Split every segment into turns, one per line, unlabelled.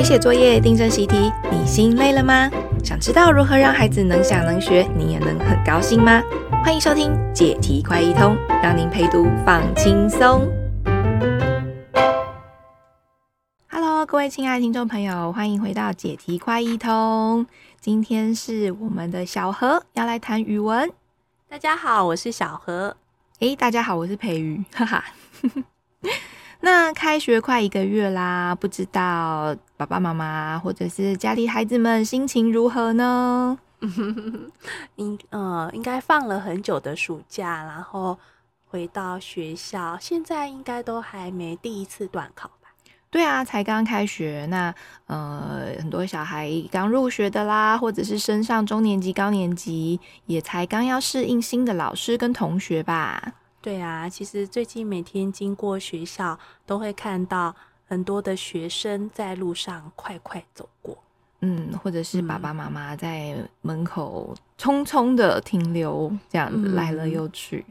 陪写作业、订正习题，你心累了吗？想知道如何让孩子能想能学，你也能很高兴吗？欢迎收听解题快一通，让您陪读放轻松。Hello，各位亲爱的听众朋友，欢迎回到解题快一通。今天是我们的小何要来谈语文。
大家好，我是小何。
诶，大家好，我是培瑜，哈哈。那开学快一个月啦，不知道爸爸妈妈或者是家里孩子们心情如何呢？
应呃，应该放了很久的暑假，然后回到学校，现在应该都还没第一次段考吧？
对啊，才刚开学。那呃，很多小孩刚入学的啦，或者是升上中年级、高年级，也才刚要适应新的老师跟同学吧。
对啊，其实最近每天经过学校，都会看到很多的学生在路上快快走过，
嗯，或者是爸爸妈妈在门口匆匆的停留，这样子来了又去。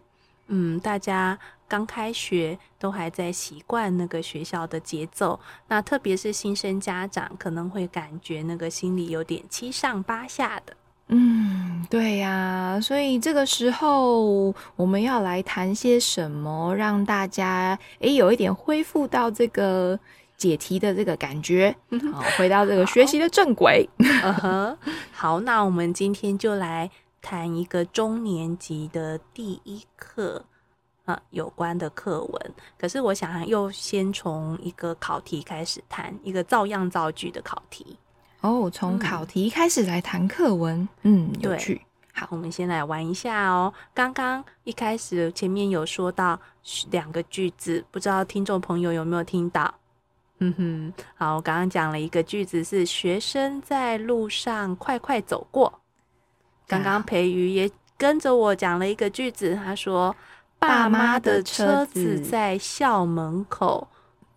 嗯，嗯，大家刚开学都还在习惯那个学校的节奏，那特别是新生家长可能会感觉那个心里有点七上八下的。
嗯，对呀，所以这个时候我们要来谈些什么，让大家诶有一点恢复到这个解题的这个感觉，好，回到这个学习的正轨。
嗯哼，好，那我们今天就来谈一个中年级的第一课啊有关的课文。可是我想又先从一个考题开始谈，一个照样造句的考题。
哦，从考题开始来谈课文，嗯，有趣。
好，我们先来玩一下哦。刚刚一开始前面有说到两个句子，不知道听众朋友有没有听到？嗯哼，好，我刚刚讲了一个句子是学生在路上快快走过。刚刚培瑜也跟着我讲了一个句子，他说爸妈的车子在校门口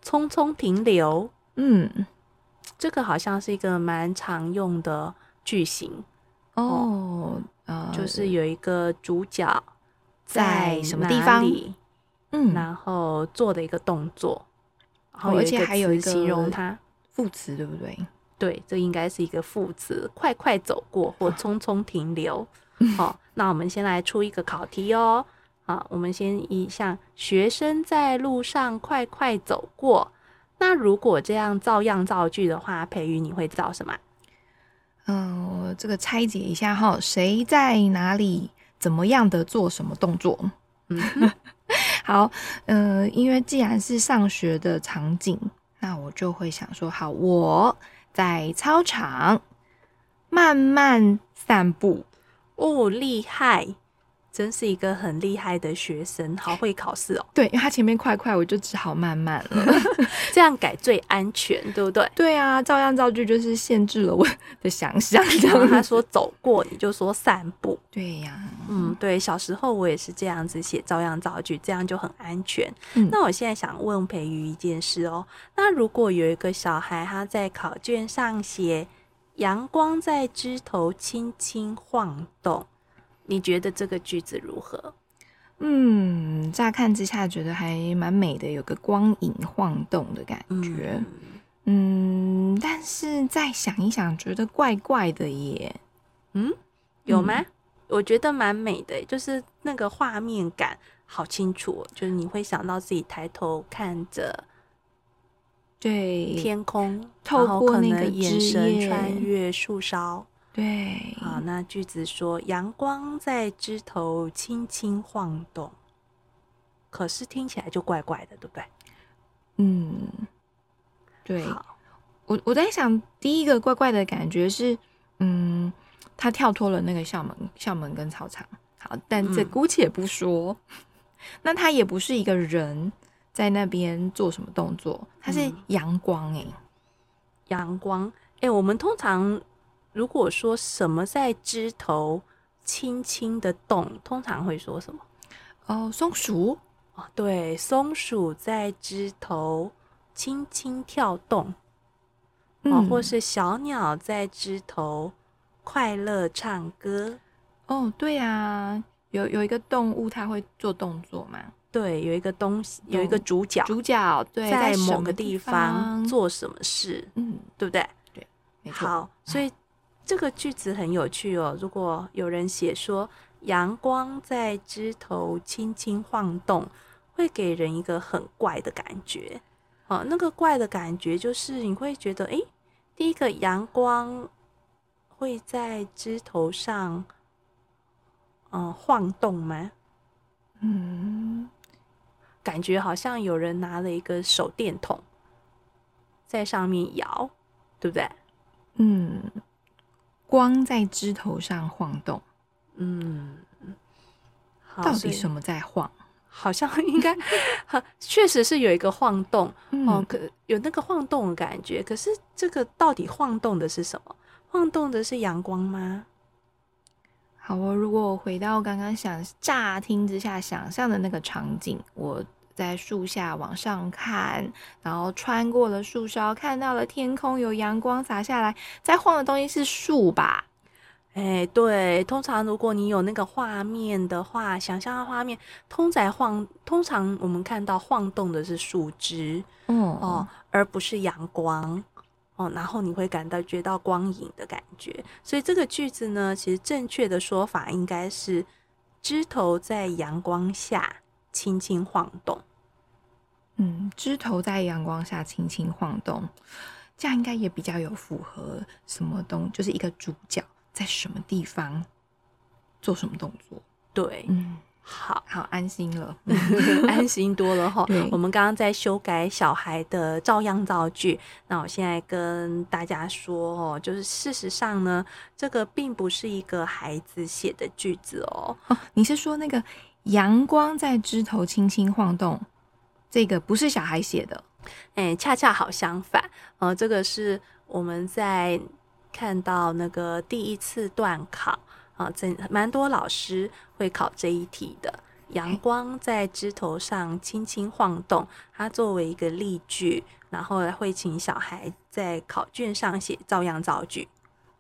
匆匆停留。嗯。这个好像是一个蛮常用的句型
哦，
呃，就是有一个主角在什么地方里，嗯，然后做的一个动作，然后
而且还有一个
形容它
副词，对不对？
对，这应该是一个副词，快快走过或匆匆停留。好，那我们先来出一个考题哦。好，我们先以像学生在路上快快走过。那如果这样照样造句的话，培瑜你会造什么？
嗯、呃，我这个拆解一下哈，谁在哪里，怎么样的做什么动作？嗯，好，呃，因为既然是上学的场景，那我就会想说，好，我在操场慢慢散步。
哦，厉害！真是一个很厉害的学生，好 会考试哦。
对，因为他前面快快，我就只好慢慢了，
这样改最安全，对不对？
对啊，照样造句就是限制了我的想象。
然后他说走过，你就说散步。
对呀、啊，
嗯，对，小时候我也是这样子写照样造句，这样就很安全。嗯、那我现在想问培瑜一件事哦，那如果有一个小孩他在考卷上写“阳光在枝头轻轻晃动”。你觉得这个句子如何？
嗯，乍看之下觉得还蛮美的，有个光影晃动的感觉。嗯，嗯，但是再想一想，觉得怪怪的耶。
嗯，有吗？嗯，我觉得蛮美的，就是那个画面感好清楚，就是你会想到自己抬头看着，
对
天空，
透过那个
眼神穿越树梢。
对，
好，那句子说阳光在枝头轻轻晃动，可是听起来就怪怪的，对不对？
嗯，对。我我在想，第一个怪怪的感觉是，嗯，他跳脱了那个校门，校门跟操场。好，但这姑且不说，嗯、那他也不是一个人在那边做什么动作，他是阳光哎、欸，
阳光哎、欸，我们通常。如果说什么在枝头轻轻的动，通常会说什么？
哦，松鼠
哦，对，松鼠在枝头轻轻跳动，嗯、哦，或是小鸟在枝头快乐唱歌。
哦，对啊，有有一个动物它会做动作嘛？
对，有一个东西，有一个主角，
主角对，
在某个地方做什么事，
嗯，
对不对？
对，没错。
好，所以这个句子很有趣哦。如果有人写说阳光在枝头轻轻晃动，会给人一个很怪的感觉。哦，那个怪的感觉就是你会觉得，诶，第一个阳光会在枝头上，嗯，晃动吗？
嗯。
感觉好像有人拿了一个手电筒在上面摇，对不对？
嗯，光在枝头上晃动。
嗯，
到底什么在晃？
好像应该，确实是有一个晃动、嗯、哦，可有那个晃动的感觉。可是这个到底晃动的是什么？晃动的是阳光吗？
好哦，如果我回到刚刚想乍听之下想象的那个场景，我在树下往上看，然后穿过了树梢，看到了天空有阳光洒下来，在晃的东西是树吧？
哎，对，通常如果你有那个画面的话，想象的画面，通常晃，通常我们看到晃动的是树枝，
嗯
哦，而不是阳光。哦，然后你会感到觉到光影的感觉，所以这个句子呢，其实正确的说法应该是枝头在阳光下轻轻晃动。
嗯，枝头在阳光下轻轻晃动，这样应该也比较有符合什么东，就是一个主角在什么地方做什么动作。
对，
嗯。
好
好安心了，
安心多了哈。我们刚刚在修改小孩的照样造句，那我现在跟大家说哦，就是事实上呢，这个并不是一个孩子写的句子哦。
哦，你是说那个阳光在枝头轻轻晃动，这个不是小孩写的？
哎，恰恰好相反，呃，这个是我们在看到那个第一次段考。啊，这蛮多老师会考这一题的。阳光在枝头上轻轻晃动，它作为一个例句，然后会请小孩在考卷上写照样造句。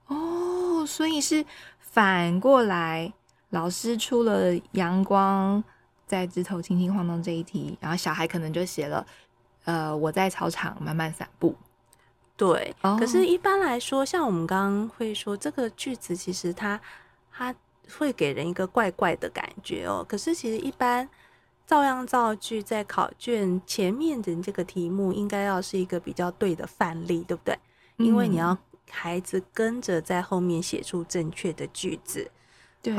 哦，所以是反过来，老师出了阳光在枝头轻轻晃动这一题，然后小孩可能就写了，呃，我在操场慢慢散步。
对，
哦，
可是一般来说，像我们刚刚会说这个句子，其实它。它会给人一个怪怪的感觉哦。可是其实一般照样造句在考卷前面的这个题目，应该要是一个比较对的范例，对不对？
嗯、
因为你要孩子跟着在后面写出正确的句子。
对，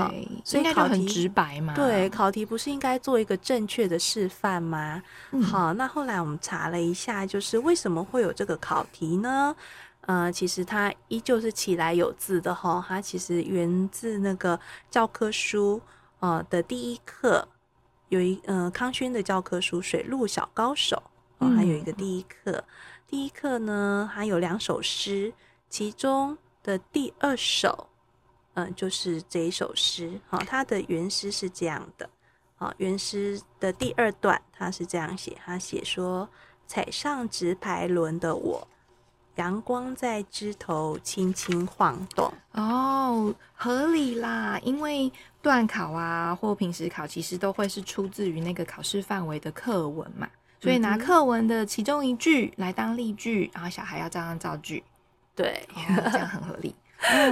所以考题
很直白嘛。
对，考题不是应该做一个正确的示范吗？
嗯、
好，那后来我们查了一下，就是为什么会有这个考题呢？呃，其实它依旧是起来有字的哈，它其实源自那个教科书呃的第一课，有一呃康轩的教科书《水陆小高手》哦，还有一个第一课，嗯、第一课呢还有两首诗，其中的第二首，嗯、呃，就是这一首诗哈，它的原诗是这样的，啊，原诗的第二段它是这样写，他写说踩上直排轮的我。阳光在枝头轻轻晃动
哦，合理啦，因为段考啊或平时考其实都会是出自于那个考试范围的课文嘛，所以拿课文的其中一句来当例句，然后小孩要这样造句，
对，
哦、这样很合理。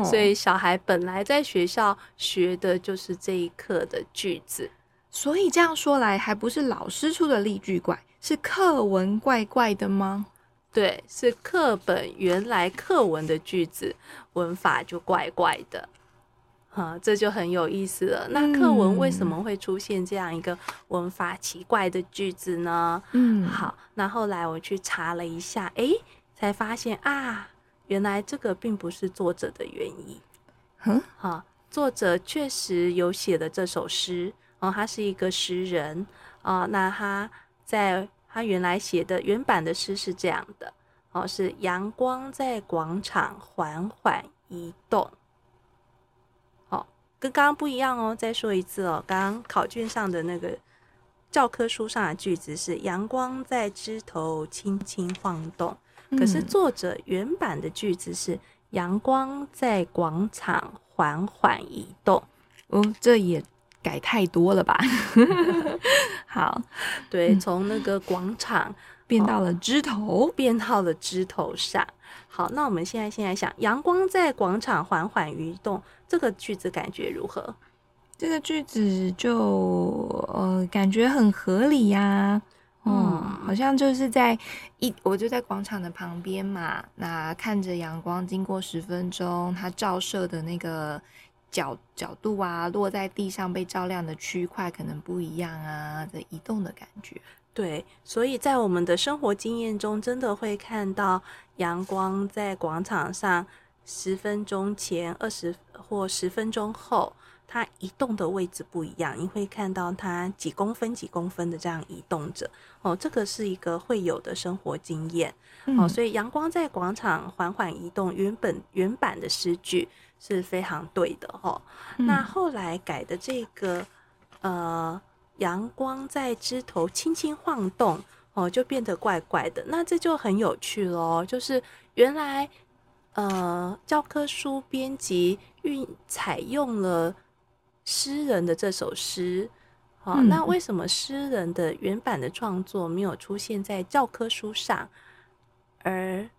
所以小孩本来在学校学的就是这一课的句子，
所以这样说来，还不是老师出的例句怪，是课文怪怪的吗？
对，是课本原来课文的句子，文法就怪怪的，哈，这就很有意思了。那课文为什么会出现这样一个文法奇怪的句子呢？
嗯，
好，那后来我去查了一下，诶，才发现啊，原来这个并不是作者的原意。
嗯，
好，作者确实有写的这首诗，哦，他是一个诗人啊，那他在。他原来写的原版的诗是这样的，哦，是阳光在广场缓缓移动，哦，跟刚刚不一样哦。再说一次哦，刚刚考卷上的那个教科书上的句子是阳光在枝头轻轻晃动，可是作者原版的句子是阳光在广场缓缓移动。
哦，这也改太多了吧？好，
对，从那个广场
变到了枝头，
哦，变到了枝头上。好，那我们现在先来想，阳光在广场缓缓移动，这个句子感觉如何？
这个句子就呃，感觉很合理呀，啊。嗯，好像就是在一，我就在广场的旁边嘛，那看着阳光经过十分钟，它照射的那个角角度啊，落在地上被照亮的区块可能不一样啊，的移动的感觉。
对，所以在我们的生活经验中，真的会看到阳光在广场上十分钟前、二十或十分钟后。它移动的位置不一样，你会看到它几公分、几公分的这样移动着哦。这个是一个会有的生活经验、嗯、哦。所以阳光在广场缓缓移动，原本原版的诗句是非常对的哦。嗯、那后来改的这个呃，阳光在枝头轻轻晃动哦，就变得怪怪的。那这就很有趣喽，就是原来呃，教科书编辑运采用了。诗人的这首诗，好，嗯，那为什么诗人的原版的创作没有出现在教科书上，而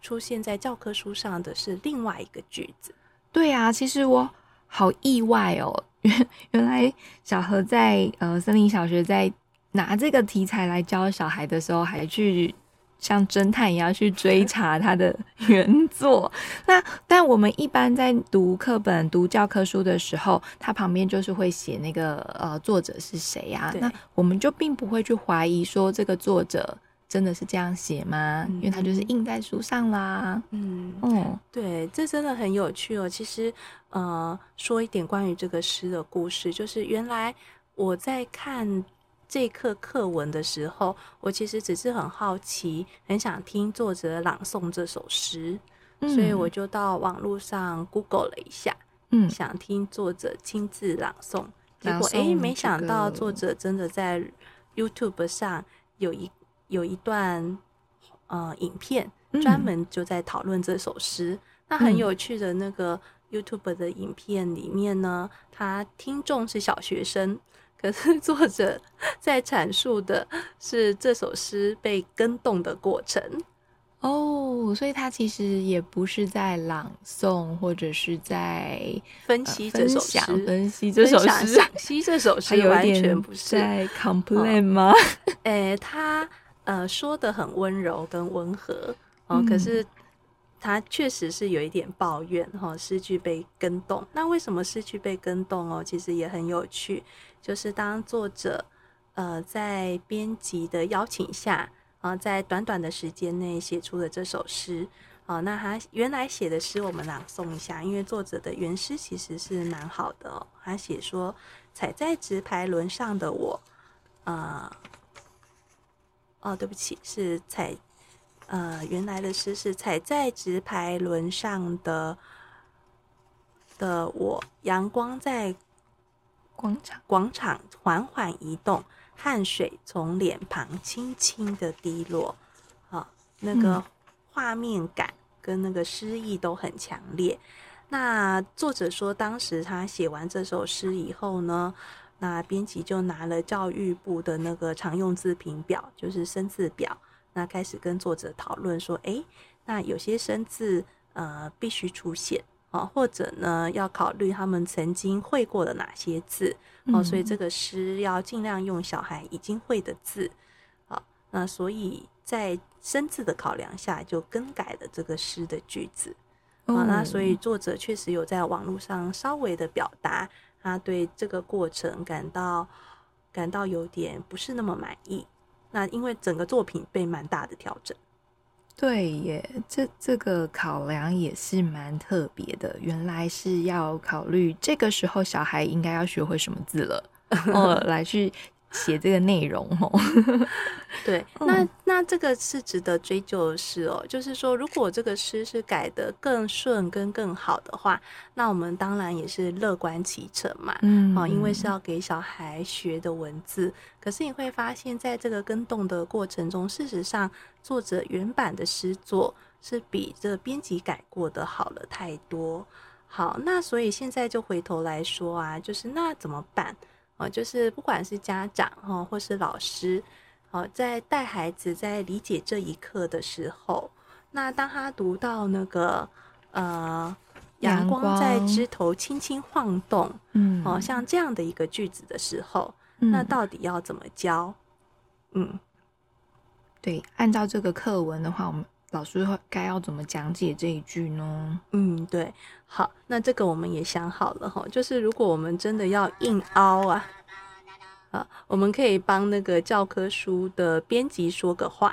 出现在教科书上的是另外一个句子？
对啊，其实我好意外哦，原原来小何在呃森林小学在拿这个题材来教小孩的时候，还去。像侦探一样去追查他的原作。那但我们一般在读课本、读教科书的时候，它旁边就是会写那个呃作者是谁啊？那我们就并不会去怀疑说这个作者真的是这样写吗？因为它就是印在书上啦。嗯
哦，对，这真的很有趣哦。其实呃，说一点关于这个诗的故事，就是原来我在看。这课课文的时候，我其实只是很好奇，很想听作者朗诵这首诗，嗯、所以我就到网络上 Google 了一下，嗯，想听作者亲自朗诵。结果，哎，没想到作者真的在 YouTube 上有一有一段呃影片，专门就在讨论这首诗。嗯、那很有趣的那个 YouTube 的影片里面呢，他听众是小学生。可是作者 在阐述的是这首诗被跟动的过程
哦，所以他其实也不是在朗诵，或者是在
分析这首 诗，
呃、分析这首诗，
赏析这首诗，完全不是
在 complain 吗？
哎、哦欸，他呃说的很温柔跟温和哦，嗯、可是。他确实是有一点抱怨哈，诗句被跟动。那为什么诗句被跟动哦？其实也很有趣，就是当作者呃在编辑的邀请下啊，在短短的时间内写出了这首诗啊。那他原来写的诗我们朗诵一下，因为作者的原诗其实是蛮好的哦。他写说：“踩在直排轮上的我，啊，哦，对不起，是踩。”呃，原来的诗是踩在直排轮上的的我，阳光在广场广场缓缓移动，汗水从脸庞轻轻的滴落，啊，那个画面感跟那个诗意都很强烈。嗯、那作者说，当时他写完这首诗以后呢，那编辑就拿了教育部的那个常用字评表，就是生字表。那开始跟作者讨论说，诶，那有些生字呃必须出现啊，或者呢要考虑他们曾经会过的哪些字哦，所以这个诗要尽量用小孩已经会的字啊。那所以在生字的考量下，就更改了这个诗的句子啊。那所以作者确实有在网络上稍微的表达，他对这个过程感到感到有点不是那么满意。那因为整个作品被蛮大的调整，
对耶，这这个考量也是蛮特别的。原来是要考虑这个时候小孩应该要学会什么字了，哦，来去。写这个内容哦，
对，那那这个是值得追究的事哦。就是说，如果这个诗是改得更顺跟更好的话，那我们当然也是乐观其成嘛。嗯，哦因为是要给小孩学的文字。可是你会发现在这个跟动的过程中，事实上作者原版的诗作是比这编辑改过的好了太多。好，那所以现在就回头来说啊，就是那怎么办？哦，就是不管是家长哈，或是老师，哦，在带孩子在理解这一课的时候，那当他读到那个呃，阳光在枝头轻轻晃动，嗯，哦，像这样的一个句子的时候，嗯，那到底要怎么教？嗯，
对，按照这个课文的话，我们。老师会该要怎么讲解这一句呢？
嗯，对，好，那这个我们也想好了哈，就是如果我们真的要硬凹啊，啊，我们可以帮那个教科书的编辑说个话，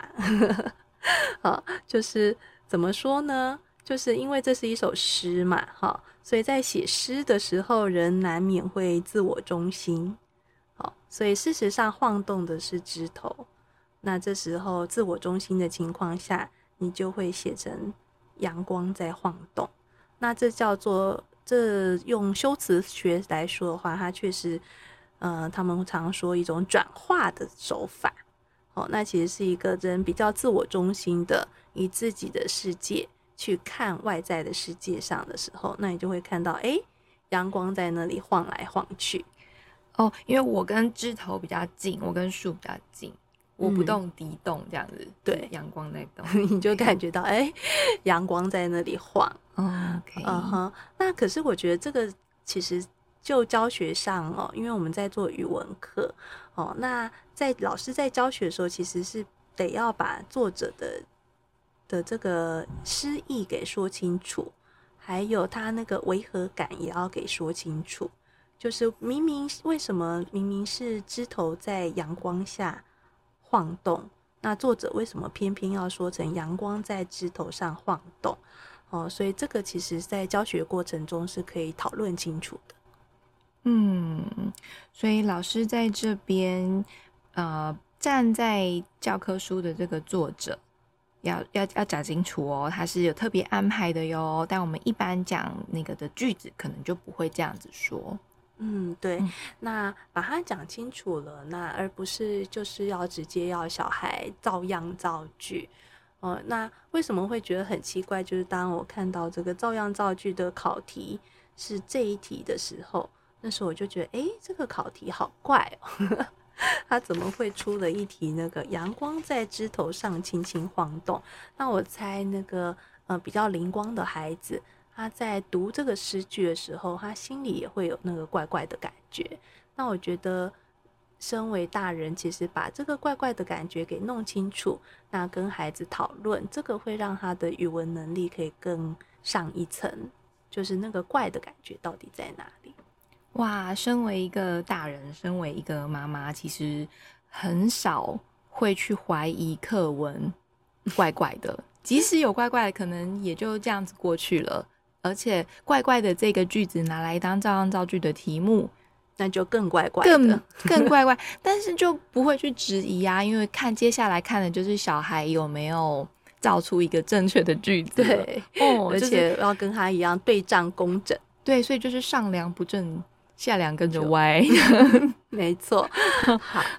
啊，就是怎么说呢？就是因为这是一首诗嘛，哈，所以在写诗的时候，人难免会自我中心，好，所以事实上晃动的是枝头，那这时候自我中心的情况下。你就会写成阳光在晃动，那这叫做这用修辞学来说的话，它确实，呃，他们常说一种转化的手法。哦，那其实是一个人比较自我中心的，以自己的世界去看外在的世界上的时候，那你就会看到，哎，阳光在那里晃来晃去。
哦，因为我跟枝头比较近，我跟树比较近。我不动，敌动，这样子，
嗯、对，
阳光在动，
你就感觉到，哎、欸，阳光在那里晃。嗯哼。那可是我觉得这个其实就教学上哦，因为我们在做语文课哦，那在老师在教学的时候，其实是得要把作者的的这个诗意给说清楚，还有他那个违和感也要给说清楚。就是明明为什么明明是枝头在阳光下。晃动，那作者为什么偏偏要说成阳光在枝头上晃动？哦，所以这个其实在教学过程中是可以讨论清楚的。
嗯，所以老师在这边，呃，站在教科书的这个作者，要要要讲清楚哦，他是有特别安排的哟。但我们一般讲那个的句子，可能就不会这样子说。
嗯，对，嗯、那把它讲清楚了，那而不是就是要直接要小孩照样造句，哦、呃，那为什么会觉得很奇怪？就是当我看到这个照样造句的考题是这一题的时候，那时候我就觉得，哎，这个考题好怪哦，他怎么会出了一题那个阳光在枝头上轻轻晃动？那我猜那个呃比较灵光的孩子。他在读这个诗句的时候，他心里也会有那个怪怪的感觉。那我觉得，身为大人，其实把这个怪怪的感觉给弄清楚，那跟孩子讨论，这个会让他的语文能力可以更上一层。就是那个怪的感觉到底在哪里？
哇，身为一个大人，身为一个妈妈，其实很少会去怀疑课文怪怪的。即使有怪怪，可能也就这样子过去了。而且怪怪的这个句子拿来当照样造句的题目，
那就更怪怪的，
更更怪怪。但是就不会去质疑啊，因为看接下来看的就是小孩有没有造出一个正确的句子。
对，哦，而且要跟他一样对仗工整。
对，所以就是上梁不正下梁跟着歪。
没错。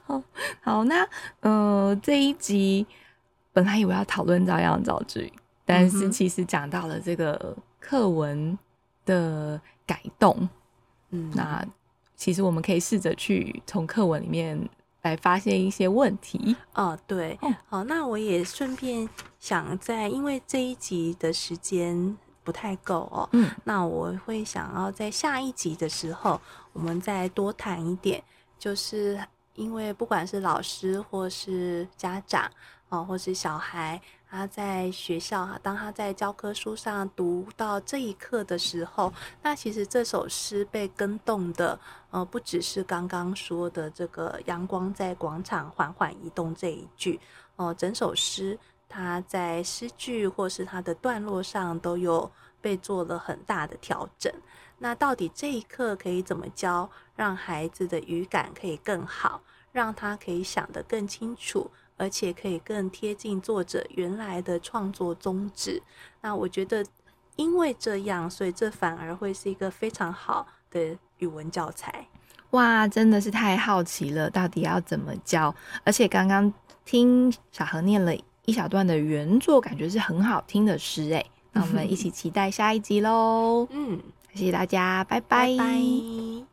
好，好，那呃这一集本来以为要讨论照样造句，但是其实讲到了这个。课文的改动，嗯，那其实我们可以试着去从课文里面来发现一些问题。
哦，对，哦、好，那我也顺便想在，因为这一集的时间不太够哦，嗯，那我会想要在下一集的时候，我们再多谈一点，就是因为不管是老师或是家长，哦，或是小孩。他在学校哈，当他在教科书上读到这一课的时候，那其实这首诗被更动的，呃，不只是刚刚说的这个“阳光在广场缓缓移动”这一句，哦、整首诗它在诗句或是它的段落上都有被做了很大的调整。那到底这一课可以怎么教，让孩子的语感可以更好，让他可以想得更清楚？而且可以更贴近作者原来的创作宗旨。那我觉得，因为这样，所以这反而会是一个非常好的语文教材。
哇，真的是太好奇了，到底要怎么教？而且刚刚听小何念了一小段的原作，感觉是很好听的诗诶。那我们一起期待下一集喽。
嗯，
谢谢大家，拜拜。
拜拜。